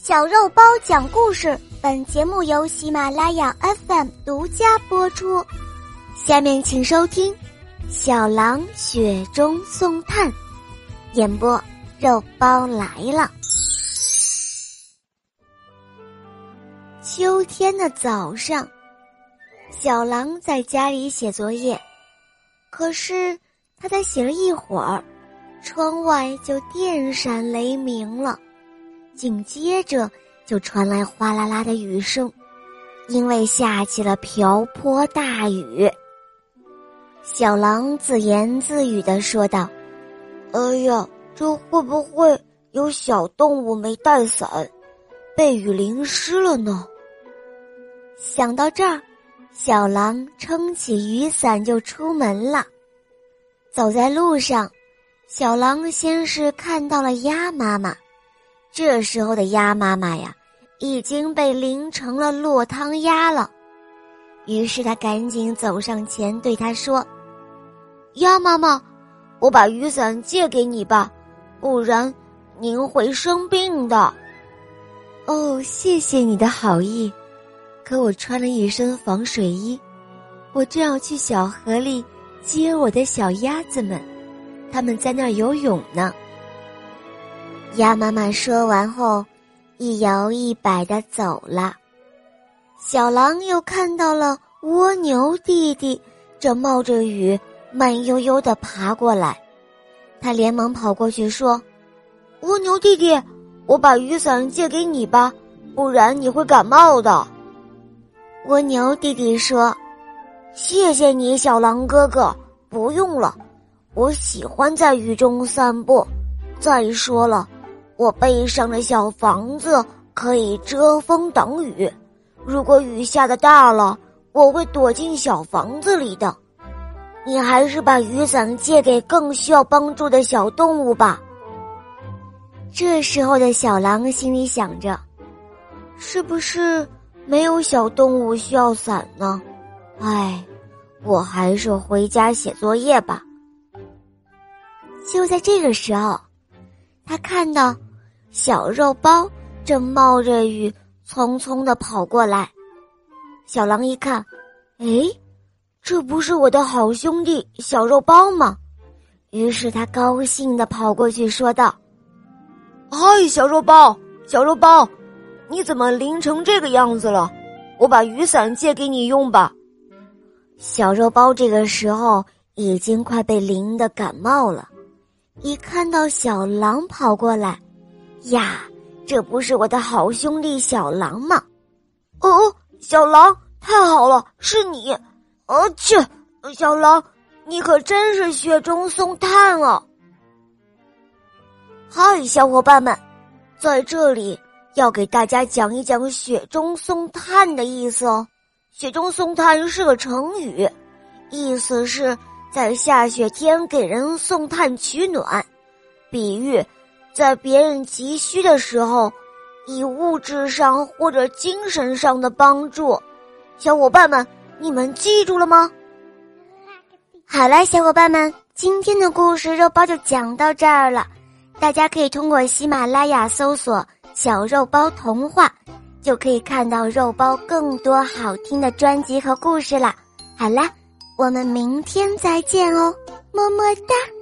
小肉包讲故事，本节目由喜马拉雅 FM 独家播出。下面请收听《小狼雪中送炭》，演播肉包来了。秋天的早上，小狼在家里写作业，可是他才写了一会儿，窗外就电闪雷鸣了。紧接着就传来哗啦啦的雨声，因为下起了瓢泼大雨。小狼自言自语的说道：“哎呀，这会不会有小动物没带伞，被雨淋湿了呢？”想到这儿，小狼撑起雨伞就出门了。走在路上，小狼先是看到了鸭妈妈。这时候的鸭妈妈呀，已经被淋成了落汤鸭了。于是他赶紧走上前对他说：“鸭妈妈，我把雨伞借给你吧，不然您会生病的。”哦，谢谢你的好意，可我穿了一身防水衣，我正要去小河里接我的小鸭子们，它们在那儿游泳呢。鸭妈妈说完后，一摇一摆的走了。小狼又看到了蜗牛弟弟正冒着雨慢悠悠的爬过来，他连忙跑过去说：“蜗牛弟弟，我把雨伞借给你吧，不然你会感冒的。”蜗牛弟弟说：“谢谢你，小狼哥哥，不用了，我喜欢在雨中散步。再说了。”我背上的小房子可以遮风挡雨，如果雨下的大了，我会躲进小房子里的。你还是把雨伞借给更需要帮助的小动物吧。这时候的小狼心里想着：是不是没有小动物需要伞呢？哎，我还是回家写作业吧。就在这个时候，他看到。小肉包正冒着雨匆匆的跑过来，小狼一看，哎，这不是我的好兄弟小肉包吗？于是他高兴的跑过去说道：“嗨，小肉包，小肉包，你怎么淋成这个样子了？我把雨伞借给你用吧。”小肉包这个时候已经快被淋得感冒了，一看到小狼跑过来。呀，这不是我的好兄弟小狼吗？哦，小狼，太好了，是你！啊去，小狼，你可真是雪中送炭啊！嗨，小伙伴们，在这里要给大家讲一讲“雪中送炭”的意思哦。“雪中送炭”是个成语，意思是在下雪天给人送炭取暖，比喻。在别人急需的时候，以物质上或者精神上的帮助，小伙伴们，你们记住了吗？好了，小伙伴们，今天的故事肉包就讲到这儿了。大家可以通过喜马拉雅搜索“小肉包童话”，就可以看到肉包更多好听的专辑和故事了。好了，我们明天再见哦，么么哒。